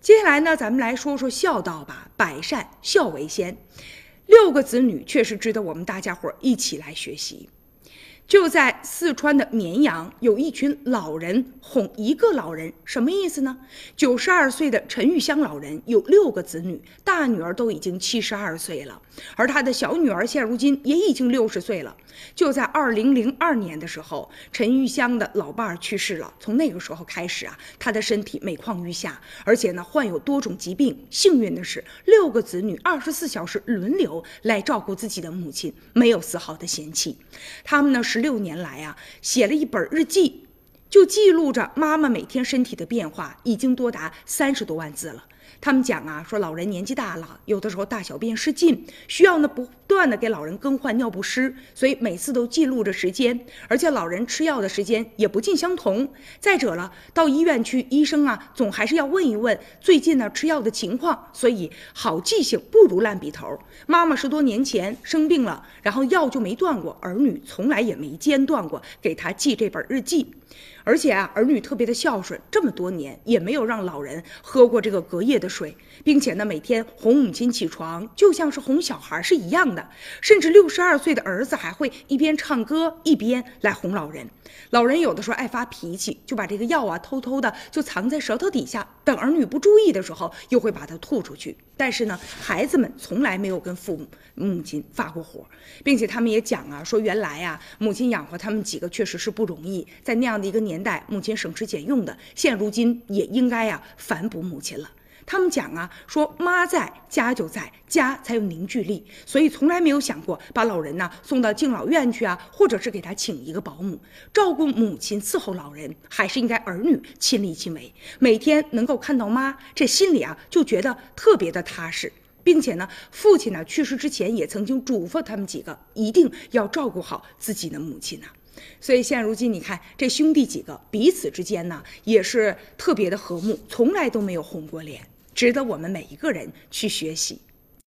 接下来呢，咱们来说说孝道吧，百善孝为先。六个子女确实值得我们大家伙一起来学习。就在四川的绵阳，有一群老人哄一个老人，什么意思呢？九十二岁的陈玉香老人有六个子女，大女儿都已经七十二岁了，而他的小女儿现如今也已经六十岁了。就在二零零二年的时候，陈玉香的老伴儿去世了。从那个时候开始啊，他的身体每况愈下，而且呢患有多种疾病。幸运的是，六个子女二十四小时轮流来照顾自己的母亲，没有丝毫的嫌弃。他们呢是六年来啊，写了一本日记，就记录着妈妈每天身体的变化，已经多达三十多万字了。他们讲啊，说老人年纪大了，有的时候大小便失禁，需要呢不断的给老人更换尿不湿，所以每次都记录着时间，而且老人吃药的时间也不尽相同。再者了，到医院去，医生啊总还是要问一问最近呢吃药的情况，所以好记性不如烂笔头。妈妈十多年前生病了，然后药就没断过，儿女从来也没间断过给他记这本日记。而且啊，儿女特别的孝顺，这么多年也没有让老人喝过这个隔夜的水，并且呢，每天哄母亲起床就像是哄小孩是一样的。甚至六十二岁的儿子还会一边唱歌一边来哄老人。老人有的时候爱发脾气，就把这个药啊偷偷的就藏在舌头底下，等儿女不注意的时候，又会把它吐出去。但是呢，孩子们从来没有跟父母母亲发过火，并且他们也讲啊，说原来呀，母亲养活他们几个确实是不容易，在那样的一个年代，母亲省吃俭用的，现如今也应该呀反哺母亲了。他们讲啊，说妈在家就在家才有凝聚力，所以从来没有想过把老人呢送到敬老院去啊，或者是给他请一个保姆照顾母亲伺候老人，还是应该儿女亲力亲为。每天能够看到妈，这心里啊就觉得特别的踏实，并且呢，父亲呢去世之前也曾经嘱咐他们几个一定要照顾好自己的母亲呢。所以现如今你看这兄弟几个彼此之间呢也是特别的和睦，从来都没有红过脸。值得我们每一个人去学习。